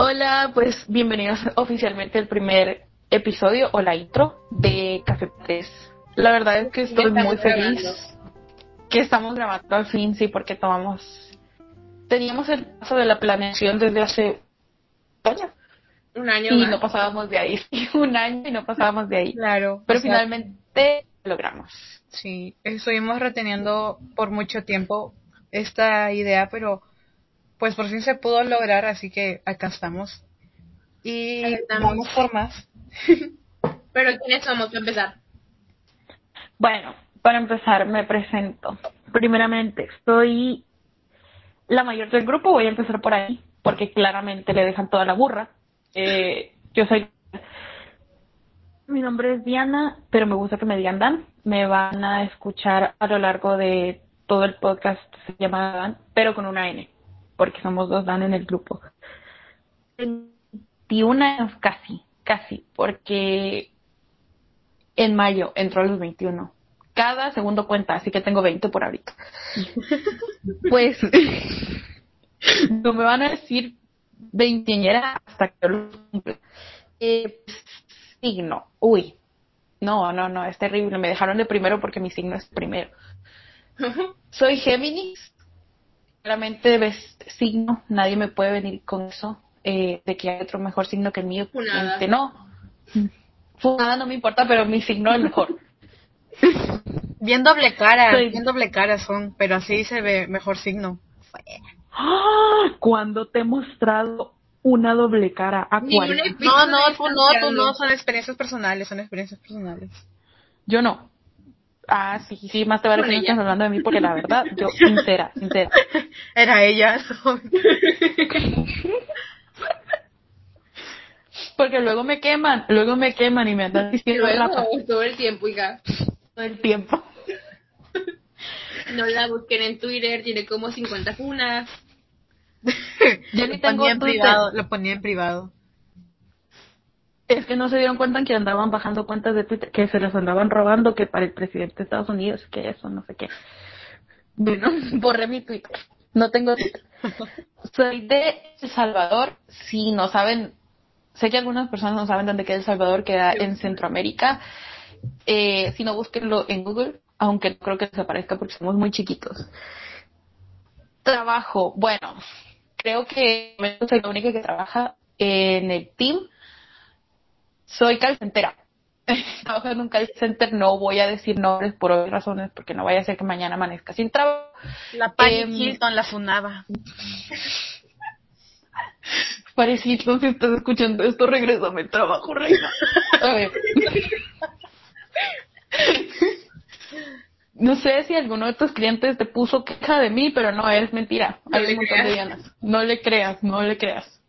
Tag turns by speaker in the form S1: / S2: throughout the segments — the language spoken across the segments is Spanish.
S1: Hola, pues bienvenidos oficialmente al primer episodio o la intro de Café 3. La verdad es que estoy muy feliz que estamos grabando al fin, sí, porque tomamos... Teníamos el paso de la planeación desde hace años.
S2: Un año
S1: y
S2: más.
S1: no pasábamos de ahí. un año y no pasábamos de ahí.
S3: Claro.
S1: Pero
S3: o sea,
S1: finalmente logramos.
S3: Sí, estuvimos reteniendo por mucho tiempo esta idea, pero pues por fin se pudo lograr, así que acá estamos. Y
S2: estamos.
S3: vamos por más.
S2: Pero ¿quiénes somos para empezar?
S1: Bueno, para empezar me presento. Primeramente, soy la mayor del grupo, voy a empezar por ahí, porque claramente le dejan toda la burra. Eh, yo soy... Mi nombre es Diana, pero me gusta que me digan Dan. Me van a escuchar a lo largo de todo el podcast, se llama Dan, pero con una N, porque somos dos Dan en el grupo. 21 años casi, casi, porque en mayo entró a los 21. Cada segundo cuenta, así que tengo 20 por ahorita. pues no me van a decir veinteañera hasta que yo lo cumpla. Eh, signo, uy, no, no, no, es terrible. Me dejaron de primero porque mi signo es primero. Soy Géminis. Claramente ves signo, nadie me puede venir con eso eh, de que hay otro mejor signo que el mío.
S2: Funada.
S1: Este, no. Funada no me importa, pero mi signo es mejor.
S3: Bien doble cara,
S1: Soy-
S3: bien doble cara son, pero así se ve mejor signo.
S1: ¡Ah! Cuando te he mostrado una doble cara, Acuario.
S2: episodio
S3: No, no, tú no, tú no, son experiencias personales, son experiencias personales.
S1: Yo no. Ah, sí, sí, más te vale que no
S2: ella.
S1: estás hablando de mí porque la verdad, yo, sincera, sincera.
S3: Era ella.
S1: Porque luego me queman, luego me queman y me andan diciendo
S2: luego todo el tiempo, hija.
S1: todo el tiempo.
S2: No la busquen en Twitter, tiene como 50 funas.
S1: Yo ni tengo
S3: privado, lo ponía en privado.
S1: Es que no se dieron cuenta que andaban bajando cuentas de Twitter, que se las andaban robando, que para el presidente de Estados Unidos, que eso, no sé qué. Bueno, borré mi Twitter. No tengo Twitter. Soy de El Salvador. Si no saben, sé que algunas personas no saben dónde queda El Salvador, queda en Centroamérica. Eh, si no, búsquenlo en Google, aunque no creo que desaparezca porque somos muy chiquitos. Trabajo, bueno, creo que soy la única que trabaja en el team. Soy call centera. Trabajo en un call center, no voy a decir nombres por obvias razones, porque no vaya a ser que mañana amanezca sin trabajo.
S3: La Paris
S1: Em,
S3: Hilton, la funaba.
S1: Parecito, si estás escuchando esto, regrésame el trabajo, reina. A ver. No sé si alguno de tus clientes te puso queja de mí, pero no, es mentira.
S2: No
S1: Hay un montón de
S2: creas.
S1: Dianas. No le creas, no le creas.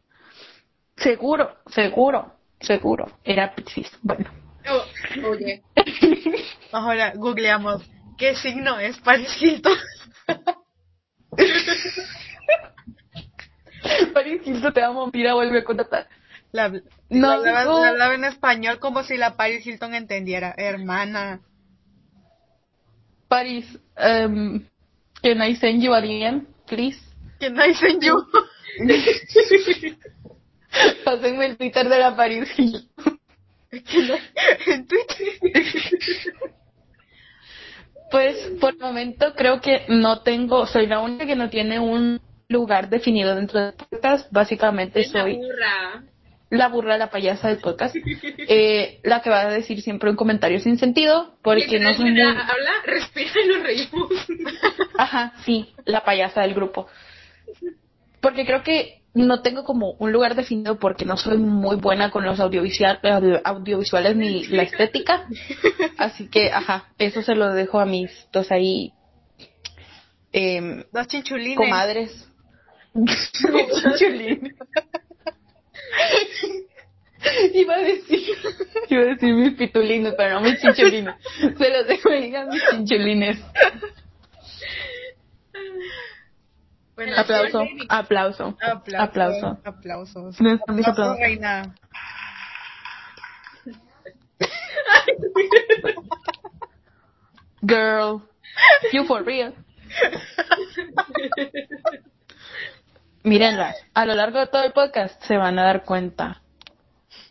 S1: Seguro, seguro, seguro. Era Piscis. Bueno.
S2: Oh, oye,
S3: Ahora googleamos. ¿Qué signo es Paris Hilton?
S1: Paris Hilton te amo, mira, vuelve a contratar.
S3: La,
S1: No,
S3: la hablaba,
S1: no.
S3: la hablaba en español como si la Paris Hilton entendiera. Hermana.
S1: Paris, um, can I send you a DM, please?
S3: Que nice en you.
S1: Pásenme el Twitter de la Paris
S3: en Twitter.
S1: Pues por el momento creo que no tengo, soy la única que no tiene un lugar definido dentro del podcast. Básicamente
S2: es la
S1: soy
S2: burra.
S1: la burra, la payasa del podcast. Eh, la que va a decir siempre un comentario sin sentido, porque no soy muy...
S2: Habla, respira y nos reímos.
S1: Ajá, sí, la payasa del grupo. Porque creo que no tengo como un lugar definido porque no soy muy buena con los audiovisual, audio- audiovisuales ni la estética. Así que, ajá, eso se lo dejo a mis dos ahí em,
S3: Dos chinchulines.
S1: comadres. Chinchulines. Iba a decir, iba a decir mis pitulines, pero no mis chinchulines. Se los dejo ahí a mis chinchulines.
S3: Bueno,
S1: Aplauso, aplauso,
S3: Aplausos.
S1: aplauso.
S3: Aplausos.
S1: No
S3: aplausos. reina.
S1: Girl, you for real. Mírenlas, a lo largo de todo el podcast se van a dar cuenta.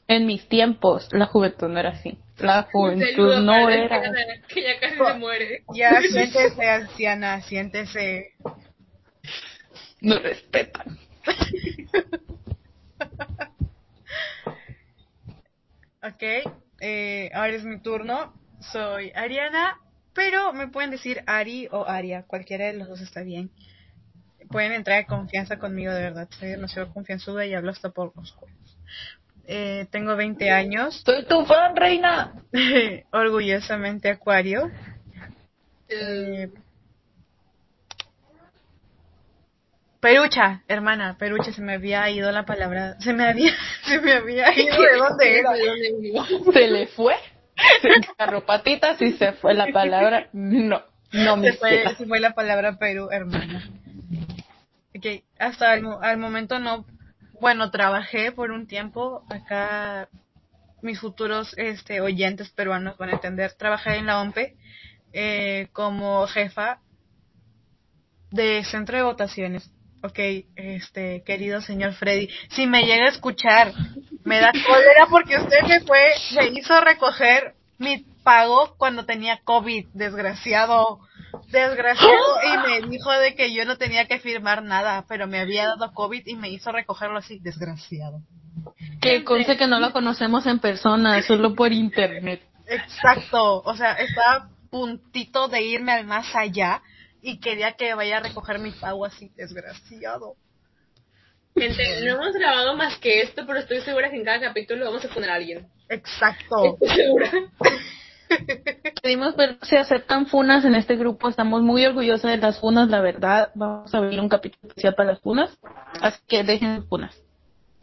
S1: En mis tiempos, la juventud no era así. La juventud
S2: Saludo
S1: no era.
S2: Que ya casi se muere.
S3: Ya, siéntese, anciana, siéntese.
S1: No respetan.
S3: Ok, eh, ahora es mi turno. Soy Ariana, pero me pueden decir Ari o Aria, cualquiera de los dos está bien. Pueden entrar en confianza conmigo, de verdad. Soy demasiado confianzuda y hablo hasta por los cuernos. Eh, tengo 20 años,
S1: Soy tu fan, reina.
S3: orgullosamente acuario.
S2: Eh,
S3: Eh, Perucha, hermana, Perucha, se me había ido la palabra, se me había, se me había ido de dónde era.
S1: Se le fue. Se agarró patitas y se fue la palabra. No, no me
S3: Se fue, se fue la palabra Perú, hermana. Ok, hasta el, al momento no, bueno, trabajé por un tiempo, acá mis futuros este, oyentes peruanos van a entender, trabajé en la OMPE eh, como jefa de centro de votaciones. Ok, este, querido señor Freddy, si me llega a escuchar, me da cólera porque usted me fue, me hizo recoger mi pago cuando tenía COVID, desgraciado, desgraciado, y me dijo de que yo no tenía que firmar nada, pero me había dado COVID y me hizo recogerlo así, desgraciado.
S1: Que conste que no lo conocemos en persona, solo por internet.
S3: Exacto, o sea, estaba a puntito de irme al más allá y quería que vaya a recoger mi pago así, desgraciado.
S2: Gente, no hemos grabado más que esto, pero estoy segura que en cada capítulo vamos a poner a alguien.
S3: Exacto.
S2: Estoy segura.
S1: Pedimos ver si aceptan funas en este grupo. Estamos muy orgullosos de las funas, la verdad. Vamos a abrir un capítulo especial para las funas. Así que dejen funas.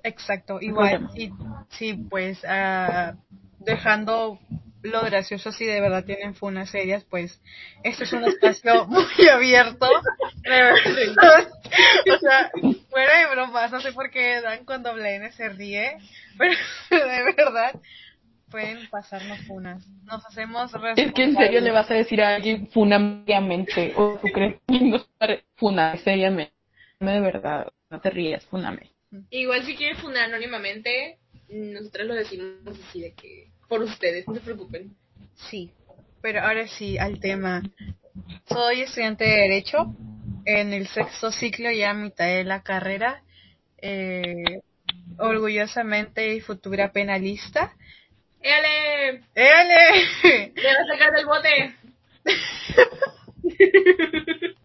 S3: Exacto, igual,
S1: problema.
S3: sí, sí, pues ah, dejando lo gracioso si de verdad tienen funas serias, pues este es un espacio muy abierto. De verdad. o sea, fuera de bromas, no sé por qué Dan con doble N se ríe, pero de verdad pueden pasarnos funas. Nos hacemos
S1: Es que en serio le vas a decir a alguien funa seriamente. O tú crees que no funa seriamente. No, de verdad, no te rías, funame.
S2: Igual si quieren fundar anónimamente, nosotros lo decimos así de que por ustedes, no se preocupen.
S3: Sí, pero ahora sí, al tema. Soy estudiante de Derecho en el sexto ciclo, ya a mitad de la carrera. Eh, orgullosamente y futura penalista.
S2: ¡Éale!
S3: ¡Éale!
S2: ¡Le va a sacar del bote!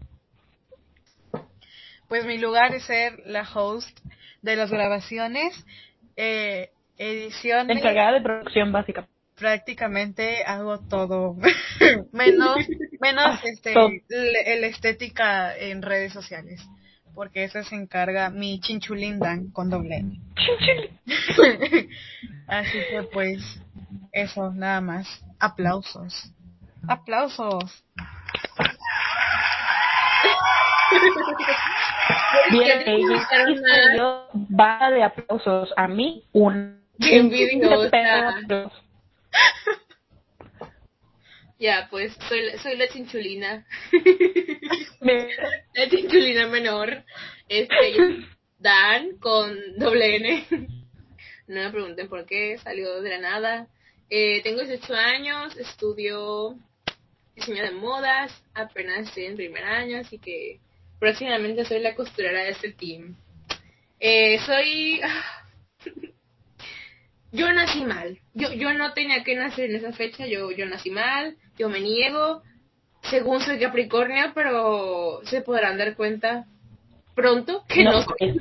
S3: Pues mi lugar es ser la host de las grabaciones, eh, edición,
S1: Encargada de producción básica.
S3: prácticamente hago todo menos menos este
S1: Todo.
S3: le- la estética en redes sociales porque eso se encarga mi chinchulindan con doble N. así que pues eso nada más aplausos aplausos
S1: Bien, ella va de aplausos a mí un
S2: Qué envidiosa. Ya, pues soy, la- soy la chinchulina. La chinchulina menor. Este, Dan con doble N. No me pregunten por qué, salió de la nada. Eh, tengo 18 años, estudio diseño de modas, apenas estoy en primer año, así que próximamente soy la costurera de este team. Eh, soy... Yo nací mal. Yo, yo no tenía que nacer en esa fecha, yo, yo nací mal, yo me niego. Según soy Capricornio, pero se podrán dar cuenta pronto que no,
S1: no
S2: soy.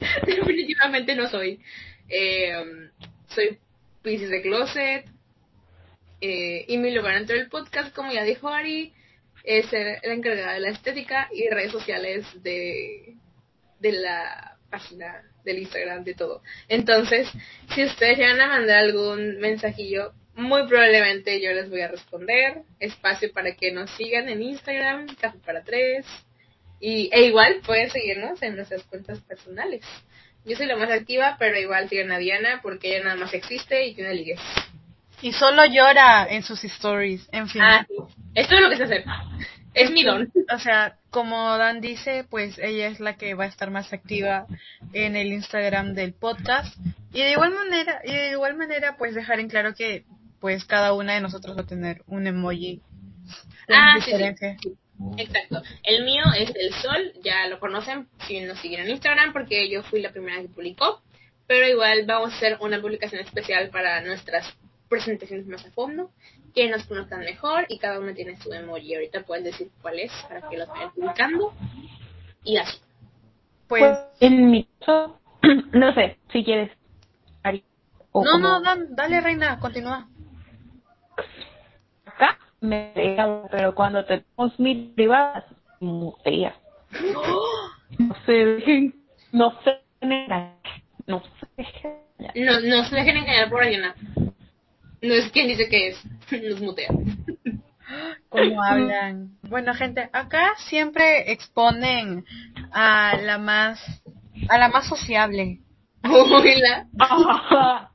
S2: Definitivamente no soy. Eh, soy Pisces de Closet. eh, y mi lugar dentro del podcast, como ya dijo Ari, es ser la encargada de la estética y redes sociales de, de la página del Instagram, de todo. Entonces, si ustedes llegan a mandar algún mensajillo, muy probablemente yo les voy a responder. Espacio para que nos sigan en Instagram, Café para Tres. Y, e igual pueden seguirnos en nuestras cuentas personales. Yo soy la más activa, pero igual sigan a Diana porque ella nada más existe y tiene ligues.
S3: y solo llora en sus stories en fin
S2: Ah, sí. Esto es lo que sé hacer. Es mi don.
S3: o sea como Dan dice, pues ella es la que va a estar más activa en el Instagram del podcast. Y de igual manera, y de igual manera, pues dejar en claro que pues cada una de nosotros va a tener un emoji.
S2: Ah, sí. Exacto. El mío es el sol, ya lo conocen si nos siguen en Instagram porque yo fui la primera que publicó. Pero igual vamos a hacer una publicación especial para nuestras presentaciones más a fondo, que nos conozcan mejor y cada uno tiene su emoji. Ahorita pueden decir cuál es para que lo vayan publicando. Y así.
S3: Pues,
S1: Pues en mi caso, no sé, si quieres. Ari, o
S3: no,
S1: como
S3: no, Dan, dale reina, continúa.
S1: Acá me deja, pero cuando te tenemos mil privadas, mutea. No se dejen, no se dejen, no se dejen.
S2: No, no se dejen engañar por Ariana. No es quien dice que es. Nos mutea.
S3: ¿Cómo hablan? Bueno, gente, acá siempre exponen a la más, a la más sociable.
S2: Hola.
S1: Ajá.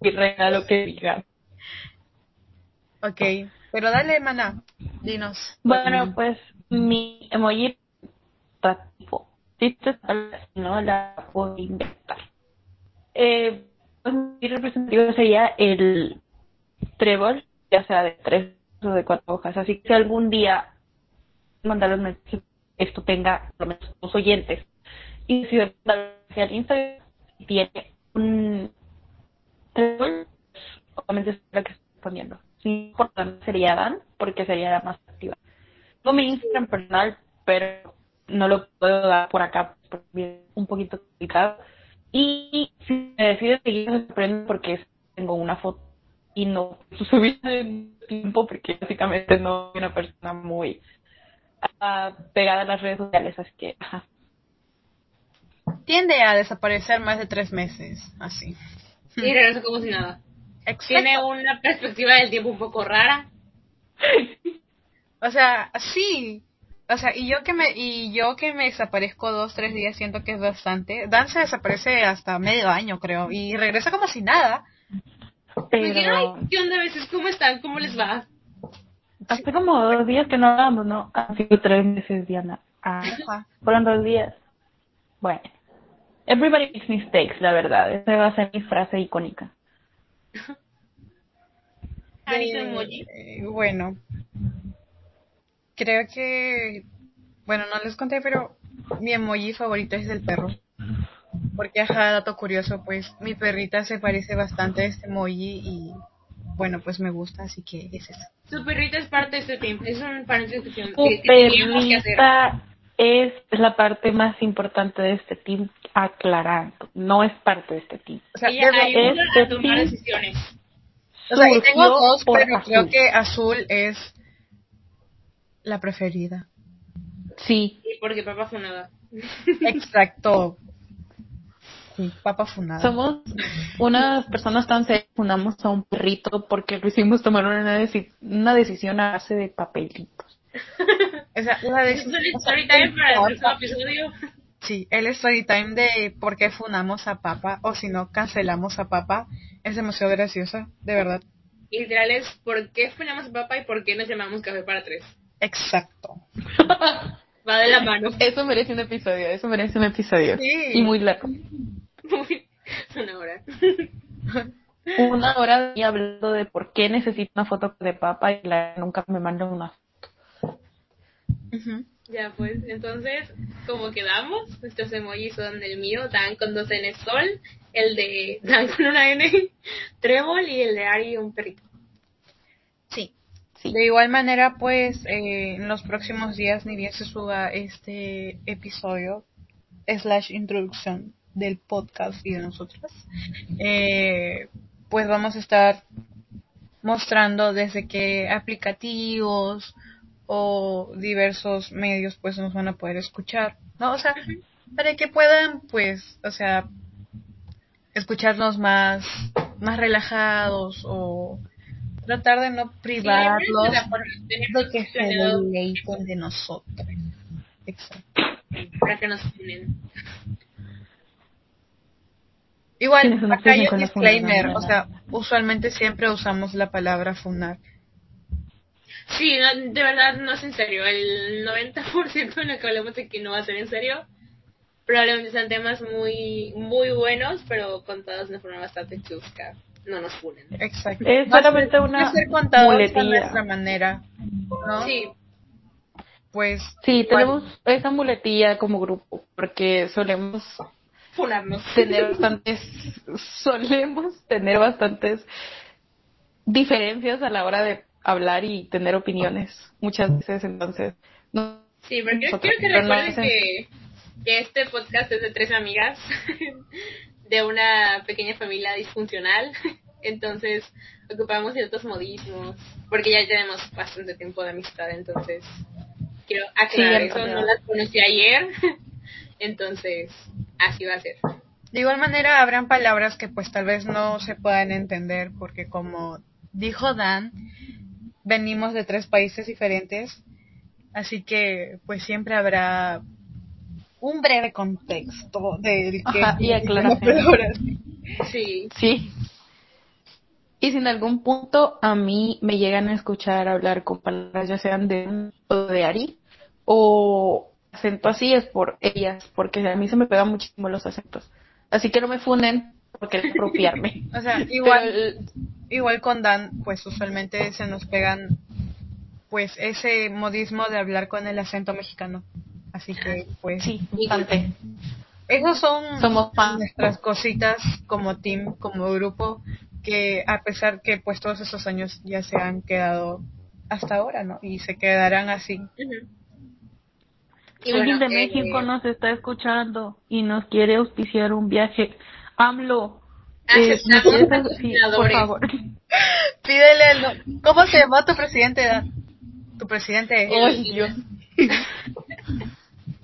S1: y reina lo que diga.
S3: Ok, pero dale, mana, dinos.
S1: Bueno, pues mi emoji está tipo, si te sale, no la puedo inventar. Eh, pues, mi representativo sería el trébol, ya sea de tres o de cuatro hojas. Así que si algún día mandar un mensaje, esto tenga por lo menos dos oyentes. Y si al Instagram tiene un trébol, obviamente es la que estoy respondiendo. Sí, importante sería Dan, porque sería la más activa. Tengo mi Instagram personal, pero no lo puedo dar por acá, porque es un poquito complicado. Y si me decido seguir, me sorprendo porque tengo una foto y no subí en tiempo, porque básicamente no soy una persona muy ah, pegada a las redes sociales, así que, ajá.
S3: Tiende a desaparecer más de tres meses, así.
S2: Y regresa como si nada.
S3: Exacto.
S2: Tiene una perspectiva del tiempo un poco rara.
S3: O sea, sí. O sea, y yo que me y yo que me desaparezco dos, tres días siento que es bastante. Dan se desaparece hasta medio año, creo, y regresa como si nada.
S2: Me dijeron,
S1: Pero
S2: "Ay, ¿qué onda a veces? ¿Cómo están? ¿Cómo les va?
S1: hace como dos días que no hablamos, ¿no? Han sido tres meses, Diana. Ah,
S3: Ajá.
S1: fueron dos días. Bueno. Everybody makes mistakes, la verdad. Esa va a ser mi frase icónica.
S3: Eh, bueno, creo que, bueno, no les conté, pero mi emoji favorito es el perro. Porque, ajá, dato curioso, pues mi perrita se parece bastante a este emoji y, bueno, pues me gusta, así que es eso.
S2: Su perrita es parte de este team. Es un paréntesis que,
S1: Tu
S2: que, que teníamos que hacer.
S1: perrita es la parte más importante de este team, aclarando. No es parte de este team.
S3: O sea,
S2: Ella ayuda
S1: este
S2: a tomar
S1: team-
S2: decisiones.
S3: o sea, y tengo dos, pero creo
S1: Azul.
S3: que azul es la preferida.
S1: Sí.
S2: Sí, porque papá fue nada.
S3: Exacto. Sí, papa funada.
S1: Somos unas personas tan serias, fundamos a un perrito porque lo hicimos tomar una, deci- una decisión a base de papelitos.
S3: O sea, la
S2: Es
S3: o sea,
S2: time para el
S3: el-
S2: próximo episodio.
S3: Sí, el story time de por qué funamos a Papa o si no cancelamos a Papa es demasiado graciosa, de verdad.
S2: Y literal es ¿por qué funamos a papá y por qué nos llamamos Café para Tres?
S3: Exacto.
S2: Va de la mano.
S1: Eso merece un episodio, eso merece un episodio.
S3: Sí.
S1: Y muy largo.
S2: Muy- Una hora.
S1: Una hora y hablando de por qué necesito una foto de papá y la nunca me mandan una.
S3: Ujú.
S2: Ya pues, entonces, como quedamos, nuestros emojis son el mío, Dan con dos N sol, el de Dan con una N, Trébol y el de Ari un perrito.
S3: Sí. De igual manera, pues, eh, en los próximos días, ni bien se suba este episodio, slash introducción del podcast y de nosotras, eh, pues vamos a estar mostrando desde qué aplicativos o diversos medios pues nos van a poder escuchar, ¿no? O sea, para que puedan pues, o sea, escucharnos más, más relajados o tratar de no privarlos de que se deleiten de nosotros. Exacto.
S2: para que nos unen.
S3: Igual, acá hay un disclaimer, o sea, usualmente siempre usamos la palabra funar.
S2: Sí, no, de verdad no es en serio. El 90% en lo que hablamos aquí no va a ser en serio. Probablemente sean temas muy muy buenos, pero contados de forma bastante chusca. No nos funen.
S3: Exacto.
S1: Es solamente una
S3: ser
S1: muletilla.
S3: nuestra manera, ¿no?
S2: Sí,
S3: Pues
S1: Sí, tenemos esa muletilla como grupo, porque solemos
S2: funarnos.
S1: tener bastantes, solemos tener bastantes diferencias a la hora de hablar y tener opiniones muchas veces, entonces, no,
S2: Sí, porque quiero,
S1: Nosotros,
S2: quiero que
S1: no
S2: recuerden que, que este podcast es de tres amigas de una pequeña familia disfuncional. Entonces, ocupamos ciertos modismos, porque ya tenemos bastante tiempo de amistad, entonces quiero aclarar
S1: Sí,
S2: eso, no las conocí ayer, entonces así va a ser.
S3: De igual manera habrán palabras que pues tal vez no se puedan entender porque como dijo Dan, venimos de tres países diferentes, así que pues siempre habrá un breve contexto del que
S1: Ajá, y aclaración.
S2: Sí,
S1: Sí. Y si en algún punto a mí me llegan a escuchar hablar con palabras, ya sean de, o de Ari o acento así, es por ellas, porque a mí se me pegan muchísimo los acentos. Así que no me funden porque es apropiarme.
S3: O sea, igual,
S1: el-
S3: igual con Dan, pues usualmente se nos pegan pues ese modismo de hablar con el acento mexicano. Así que pues
S1: sí, bastante.
S3: Esos son
S1: Somos fans.
S3: nuestras cositas como team, como grupo, que a pesar que pues todos esos años ya se han quedado hasta ahora, ¿no? Y se quedarán así.
S2: Ujú. Y
S1: Alguien
S2: bueno,
S1: de
S2: eh,
S1: México nos está escuchando y nos quiere auspiciar un viaje. AMLO. eh,
S2: Aceptamos
S1: ¿nos quieres- sí, por favor.
S3: Pídele, el ¿cómo se llama tu presidente? Dan? Tu presidente
S1: Ay, Dios.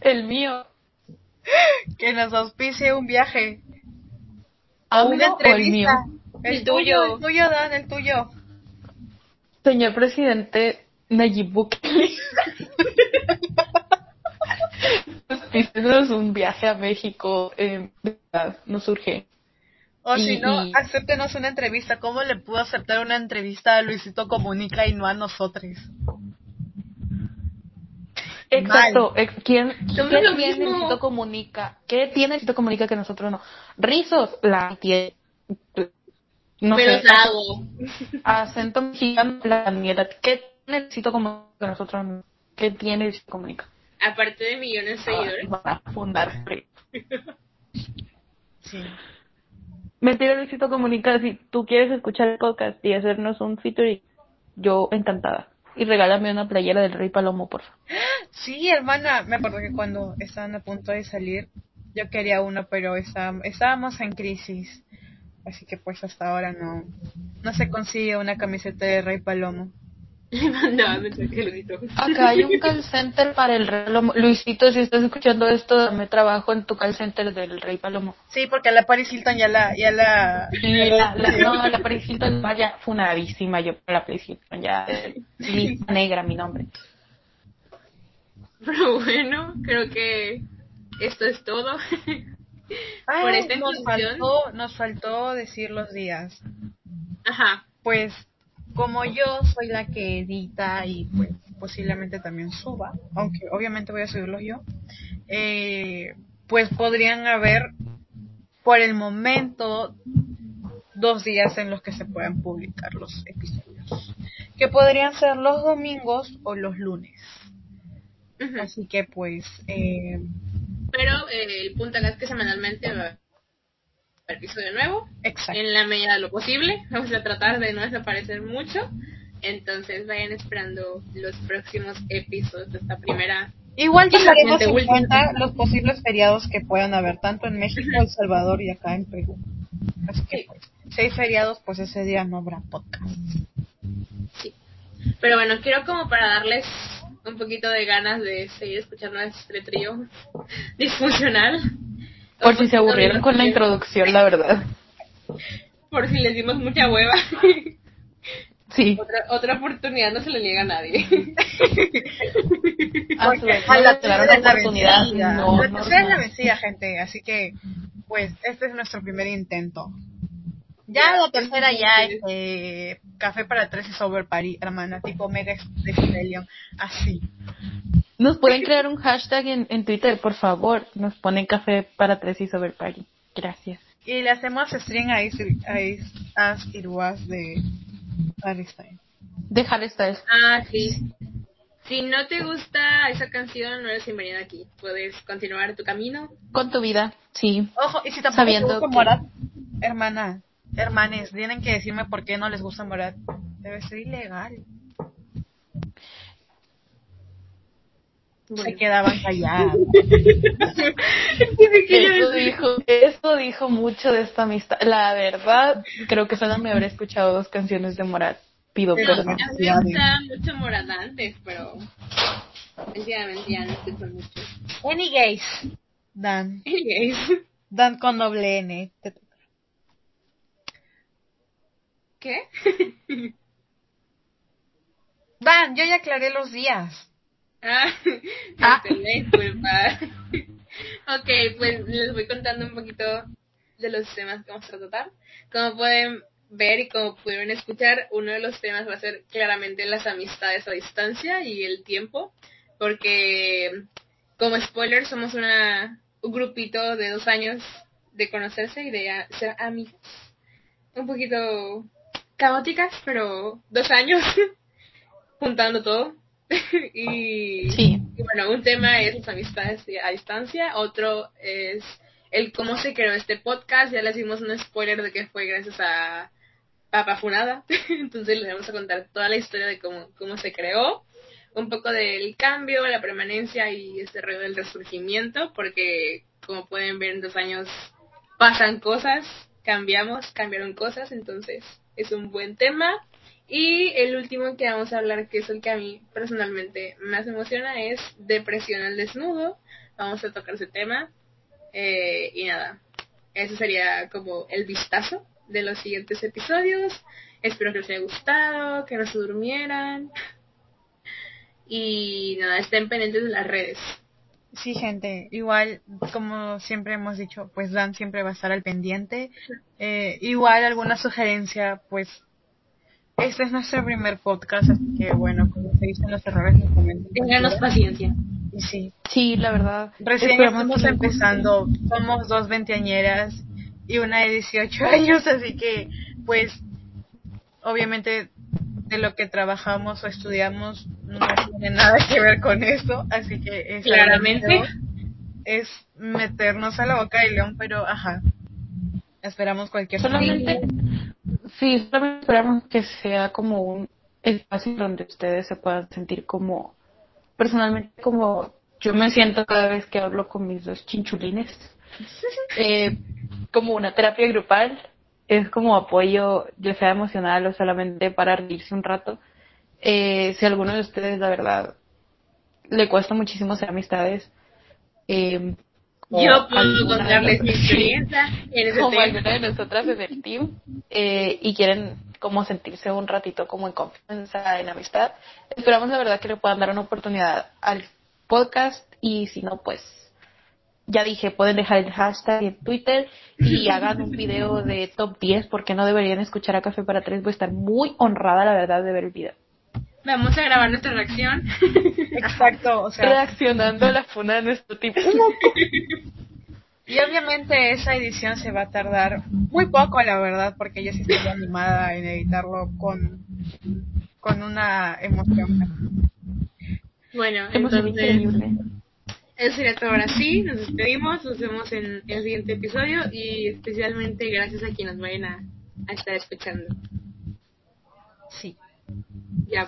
S1: El mío.
S3: que nos auspicie un viaje, una
S1: ¿AMLO o el mío?
S3: entrevista. El, tuyo, el tuyo, Dan, el tuyo.
S1: Señor presidente Nayib Bukele. Auspícenos un viaje a México. eh, nos surge.
S3: O si no,
S1: y-
S3: acéptenos una entrevista. ¿Cómo le pudo aceptar una entrevista a Luisito Comunica y no a nosotros?
S1: Exacto. ex- ¿Quién,
S2: Somos
S1: ¿qué
S2: lo
S1: tiene
S2: mismo.
S1: Luisito Comunica? ¿Qué tiene Luisito Comunica que nosotros no? Rizos. La tiene. No
S2: pero
S1: sé,
S2: dado.
S1: acento mexicano, la Daniela. ¿Qué tiene Luisito Comunica que nosotros no? ¿Qué tiene Luisito Comunica?
S2: Aparte de millones de seguidores.
S1: Ah, Van a fundar.
S3: Sí.
S1: Mentira, Luisito Comunica, si tú quieres escuchar el podcast y hacernos un featuring, yo encantada. Y regálame una playera del Rey Palomo, por favor.
S3: Sí, hermana, me acuerdo que cuando estaban a punto de salir, yo quería uno, pero está- estábamos en crisis. Así que pues hasta ahora no, no se consigue una camiseta de Rey Palomo.
S2: Le mandaba mensaje a Luisito.
S1: Acá hay un call center para el Rey Palomo. Luisito, si estás escuchando esto, dame trabajo en tu call center del Rey Palomo.
S3: Sí, porque a la Paris Hilton ya la, ya la,
S1: Y la, la, no, la Paris Hilton vaya funadísima yo por la Paris Hilton, ya lista negra mi nombre.
S2: Pero bueno, creo que esto es todo.
S3: Ay,
S2: Por esta
S3: nos faltó, nos faltó decir los días.
S2: Ajá.
S3: Pues como yo soy la que edita y pues posiblemente también suba, aunque obviamente voy a subirlos yo, eh, pues podrían haber por el momento dos días en los que se puedan publicar los episodios, que podrían ser los domingos o los lunes. Así que pues eh,
S2: Pero eh, el punto acá es que semanalmente va haber episodio nuevo.
S3: exacto.
S2: En la medida de lo posible. Vamos a tratar de no desaparecer mucho. Entonces vayan esperando los próximos episodios de esta primera.
S3: Igual tomaremos en
S2: última.
S3: cuenta los posibles feriados que puedan haber tanto en México, El Salvador y acá en Perú. Así que
S2: Sí.
S3: pues, feriados, pues ese día no habrá podcast.
S2: Sí. Pero bueno, quiero como para darles un poquito de ganas de seguir escuchando a este trío disfuncional.
S1: Por si se aburrieron con la introducción, la verdad.
S2: Por si les dimos mucha hueva.
S1: Sí.
S2: otra, otra oportunidad no se le niega a nadie.
S1: A su vez,
S3: A la es la
S1: oportunidad.
S3: vencida.
S1: No,
S3: la
S1: no,
S3: tercera es la vencida, gente. Así que, pues, este es nuestro primer intento. Ya la tercera ya, este, café para tres y sober party, hermana, tipo mega de así.
S1: Nos pueden crear un hashtag en, en Twitter, por favor. Nos ponen café para tres y sober party. Gracias.
S3: Y le hacemos stream a As It Was de Harry Styles.
S1: De Harry Styles.
S2: Ah, sí. Si no te gusta esa canción, no eres bienvenida aquí. Puedes continuar tu camino.
S1: Con tu vida, sí.
S3: Ojo, y si tampoco Sabiendo te gusta Morat, hermana, hermanes, tienen que decirme por qué no les gusta Morat. Debe ser ilegal. Se quedaban callados.
S1: eso dijo, eso dijo mucho de esta amistad. La verdad, creo que solo me habré escuchado dos canciones de Morat. Pido perdón.
S2: A mí me gusta mucho Morat antes, pero efectivamente ya no escucho mucho.
S3: Any gays, Dan.
S2: Any gays.
S3: Dan con doble N.
S2: ¿Qué?
S3: Dan, yo ya aclaré los días.
S2: Ah, ah. disculpa. ok, pues les voy contando un poquito de los temas que vamos a tratar. Como pueden ver y como pudieron escuchar, uno de los temas va a ser claramente las amistades a distancia y el tiempo, porque como spoiler somos una, un grupito de dos años de conocerse y de ser amigos. Un poquito caóticas, pero dos años juntando todo. y, bueno, un tema es las amistades a distancia, otro es el cómo se creó este podcast. Ya les dimos un spoiler de que fue gracias a Papa Funada. Entonces les vamos a contar toda la historia de cómo, cómo se creó, un poco del cambio, la permanencia y este rollo del resurgimiento, porque como pueden ver en dos años pasan cosas, cambiamos, cambiaron cosas, entonces es un buen tema. Y el último que vamos a hablar, que es el que a mí personalmente más emociona, es depresión al desnudo. Vamos a tocar ese tema. Eh, y nada, ese sería como el vistazo de los siguientes episodios. Espero que les haya gustado, que no se durmieran. Y nada, estén pendientes de las redes.
S3: Sí, gente, igual como siempre hemos dicho, pues Dan siempre va a estar al pendiente. Eh, igual alguna sugerencia, pues este es nuestro primer podcast, así que bueno, como se dicen los errores,
S2: Ténganos paciencia.
S3: Sí.
S1: Sí, la verdad.
S3: Recién estamos empezando, somos dos veinteañeras y una de 18 años, así que pues obviamente de lo que trabajamos o estudiamos no tiene nada que ver con eso, así que
S2: es claramente
S3: es meternos a la boca del león, pero ajá, esperamos cualquier
S1: solamente Sí, solamente esperamos que sea como un espacio donde ustedes se puedan sentir como, personalmente como yo me siento cada vez que hablo con mis dos chinchulines, eh, como una terapia grupal, es como apoyo, ya sea emocional o solamente para reírse un rato. Eh, si a alguno de ustedes, la verdad, le cuesta muchísimo ser amistades, eh,
S2: yo puedo contarles mi experiencia en ese
S1: como alguna de nosotras en el team eh, y quieren como sentirse un ratito como en confianza, en amistad. Esperamos la verdad que le puedan dar una oportunidad al podcast y si no, pues ya dije, pueden dejar el hashtag en Twitter y hagan un video de top 10 porque no deberían escuchar a Café para Tres. Voy a estar muy honrada, la verdad, de ver el video.
S2: Vamos a grabar nuestra reacción.
S3: Exacto, o sea.
S1: Reaccionando a la funa de nuestro tipo.
S3: Y obviamente esa edición se va a tardar muy poco, la verdad, porque yo sí estoy animada en editarlo con, con una emoción.
S2: Bueno, entonces, eso sería todo ahora sí. Nos despedimos, nos vemos en el siguiente episodio y especialmente gracias a quienes vayan a, a estar escuchando.
S3: Sí.
S2: Ya